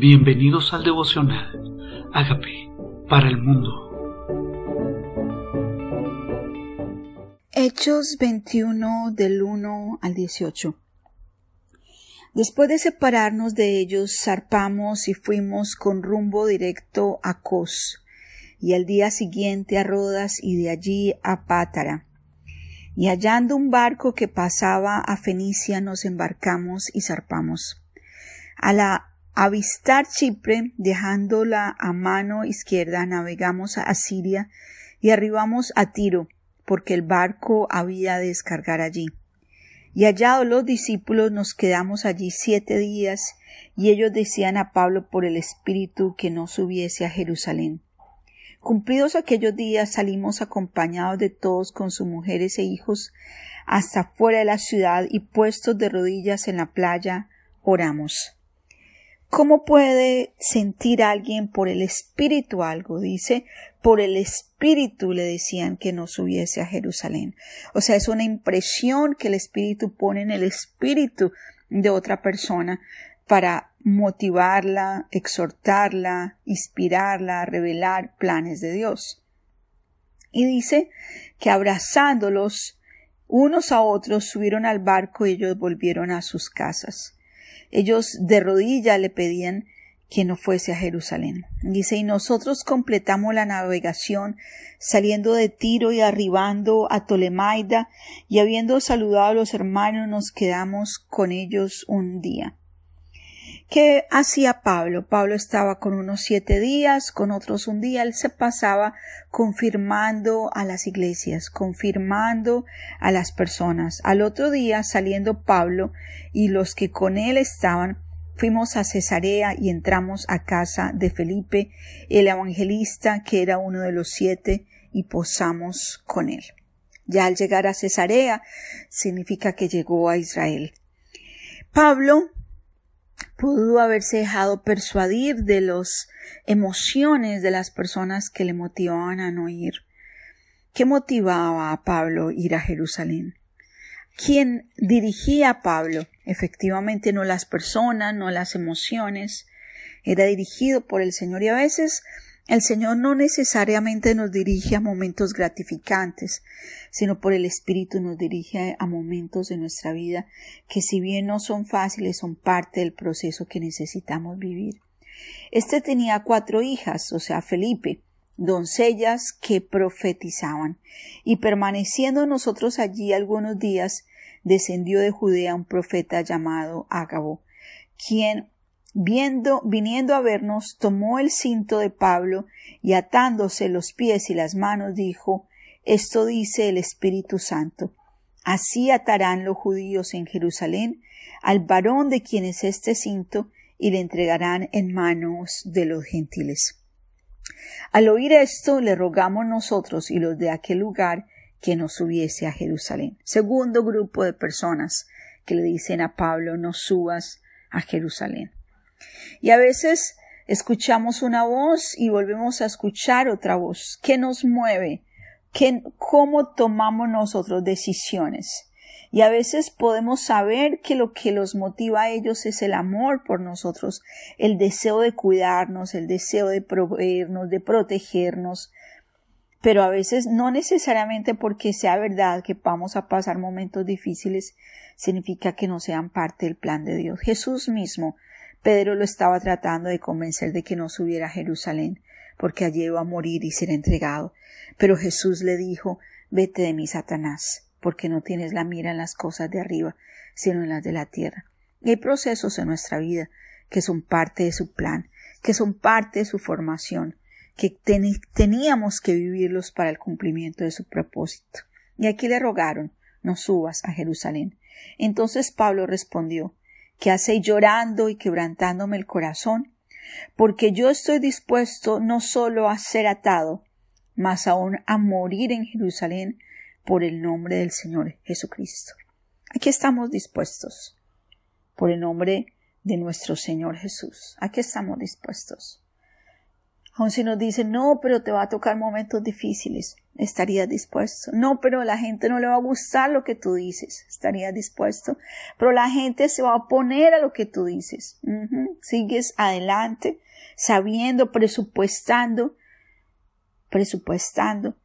Bienvenidos al devocional. Hágame para el mundo. Hechos 21 del 1 al 18. Después de separarnos de ellos, zarpamos y fuimos con rumbo directo a Cos, y al día siguiente a Rodas y de allí a Pátara. Y hallando un barco que pasaba a Fenicia, nos embarcamos y zarpamos. A la avistar Chipre, dejándola a mano izquierda, navegamos a Siria y arribamos a Tiro, porque el barco había de descargar allí. Y hallados los discípulos nos quedamos allí siete días, y ellos decían a Pablo por el Espíritu que no subiese a Jerusalén. Cumplidos aquellos días salimos acompañados de todos con sus mujeres e hijos hasta fuera de la ciudad y puestos de rodillas en la playa oramos. ¿Cómo puede sentir alguien por el Espíritu algo? Dice, por el Espíritu le decían que no subiese a Jerusalén. O sea, es una impresión que el Espíritu pone en el Espíritu de otra persona para motivarla, exhortarla, inspirarla, revelar planes de Dios. Y dice que abrazándolos unos a otros subieron al barco y ellos volvieron a sus casas. Ellos de rodilla le pedían que no fuese a Jerusalén. Dice, y nosotros completamos la navegación saliendo de Tiro y arribando a Tolemaida y habiendo saludado a los hermanos nos quedamos con ellos un día. ¿Qué hacía Pablo? Pablo estaba con unos siete días, con otros un día. Él se pasaba confirmando a las iglesias, confirmando a las personas. Al otro día, saliendo Pablo y los que con él estaban, fuimos a Cesarea y entramos a casa de Felipe, el evangelista, que era uno de los siete, y posamos con él. Ya al llegar a Cesarea significa que llegó a Israel. Pablo pudo haberse dejado persuadir de las emociones de las personas que le motivaban a no ir. ¿Qué motivaba a Pablo ir a Jerusalén? ¿Quién dirigía a Pablo? Efectivamente no las personas, no las emociones, era dirigido por el Señor y a veces el Señor no necesariamente nos dirige a momentos gratificantes, sino por el Espíritu nos dirige a momentos de nuestra vida que si bien no son fáciles, son parte del proceso que necesitamos vivir. Este tenía cuatro hijas, o sea, Felipe, doncellas que profetizaban, y permaneciendo nosotros allí algunos días, descendió de Judea un profeta llamado Ágabo, quien viendo, viniendo a vernos, tomó el cinto de Pablo y atándose los pies y las manos dijo Esto dice el Espíritu Santo. Así atarán los judíos en Jerusalén al varón de quien es este cinto y le entregarán en manos de los gentiles. Al oír esto, le rogamos nosotros y los de aquel lugar que nos subiese a Jerusalén. Segundo grupo de personas que le dicen a Pablo no subas a Jerusalén. Y a veces escuchamos una voz y volvemos a escuchar otra voz. ¿Qué nos mueve? ¿Qué, ¿Cómo tomamos nosotros decisiones? Y a veces podemos saber que lo que los motiva a ellos es el amor por nosotros, el deseo de cuidarnos, el deseo de proveernos, de protegernos. Pero a veces no necesariamente porque sea verdad que vamos a pasar momentos difíciles, significa que no sean parte del plan de Dios. Jesús mismo Pedro lo estaba tratando de convencer de que no subiera a Jerusalén, porque allí iba a morir y ser entregado. Pero Jesús le dijo Vete de mí, Satanás, porque no tienes la mira en las cosas de arriba, sino en las de la tierra. hay procesos en nuestra vida que son parte de su plan, que son parte de su formación, que teníamos que vivirlos para el cumplimiento de su propósito. Y aquí le rogaron no subas a Jerusalén. Entonces Pablo respondió que hace llorando y quebrantándome el corazón, porque yo estoy dispuesto no solo a ser atado, mas aún a morir en Jerusalén por el nombre del Señor Jesucristo. Aquí estamos dispuestos, por el nombre de nuestro Señor Jesús. Aquí estamos dispuestos Aun si nos dicen, no, pero te va a tocar momentos difíciles, estarías dispuesto. No, pero la gente no le va a gustar lo que tú dices, estarías dispuesto. Pero la gente se va a oponer a lo que tú dices. Sigues adelante, sabiendo, presupuestando, presupuestando.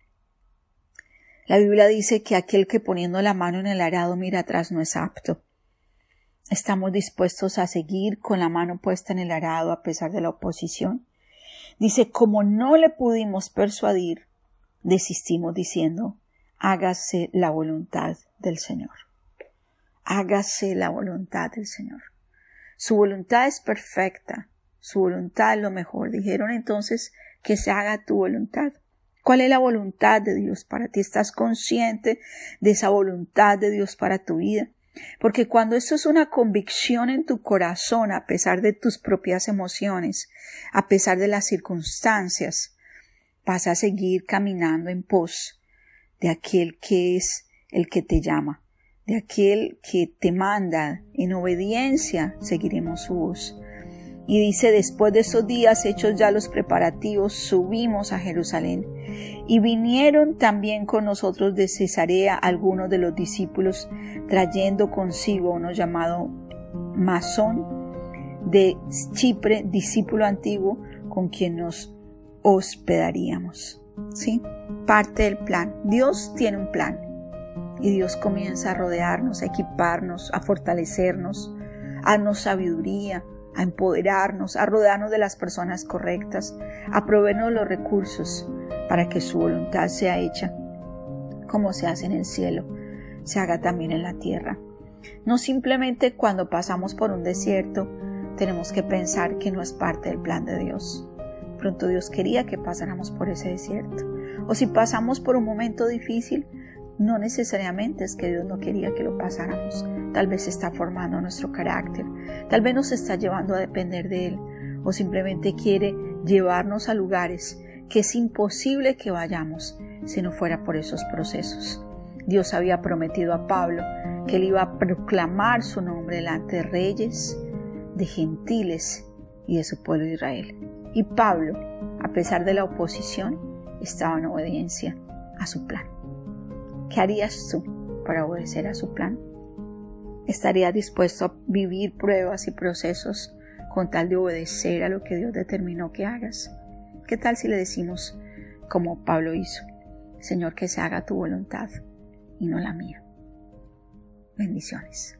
La Biblia dice que aquel que poniendo la mano en el arado mira atrás no es apto. Estamos dispuestos a seguir con la mano puesta en el arado a pesar de la oposición. Dice, como no le pudimos persuadir, desistimos diciendo, hágase la voluntad del Señor. Hágase la voluntad del Señor. Su voluntad es perfecta, su voluntad es lo mejor. Dijeron entonces que se haga tu voluntad. ¿Cuál es la voluntad de Dios para ti? ¿Estás consciente de esa voluntad de Dios para tu vida? Porque cuando esto es una convicción en tu corazón, a pesar de tus propias emociones, a pesar de las circunstancias, vas a seguir caminando en pos de aquel que es el que te llama, de aquel que te manda. En obediencia seguiremos su voz. Y dice, después de esos días hechos ya los preparativos, subimos a Jerusalén. Y vinieron también con nosotros de Cesarea algunos de los discípulos, trayendo consigo uno llamado Masón de Chipre, discípulo antiguo, con quien nos hospedaríamos. ¿Sí? Parte del plan. Dios tiene un plan. Y Dios comienza a rodearnos, a equiparnos, a fortalecernos, a darnos sabiduría, a empoderarnos, a rodearnos de las personas correctas, a proveernos los recursos para que su voluntad sea hecha como se hace en el cielo, se haga también en la tierra. No simplemente cuando pasamos por un desierto tenemos que pensar que no es parte del plan de Dios. Pronto Dios quería que pasáramos por ese desierto. O si pasamos por un momento difícil, no necesariamente es que Dios no quería que lo pasáramos. Tal vez está formando nuestro carácter. Tal vez nos está llevando a depender de Él. O simplemente quiere llevarnos a lugares que es imposible que vayamos si no fuera por esos procesos. Dios había prometido a Pablo que él iba a proclamar su nombre delante de reyes, de gentiles y de su pueblo Israel. Y Pablo, a pesar de la oposición, estaba en obediencia a su plan. ¿Qué harías tú para obedecer a su plan? ¿Estarías dispuesto a vivir pruebas y procesos con tal de obedecer a lo que Dios determinó que hagas? ¿Qué tal si le decimos, como Pablo hizo, Señor, que se haga tu voluntad y no la mía? Bendiciones.